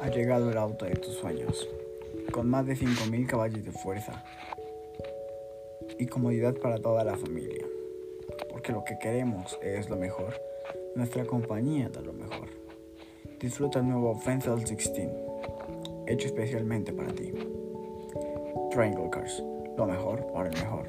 Ha llegado el auto de tus sueños, con más de 5.000 caballos de fuerza y comodidad para toda la familia, porque lo que queremos es lo mejor, nuestra compañía da lo mejor. Disfruta el nuevo Fenzel 16, hecho especialmente para ti. Triangle Cars, lo mejor para el mejor.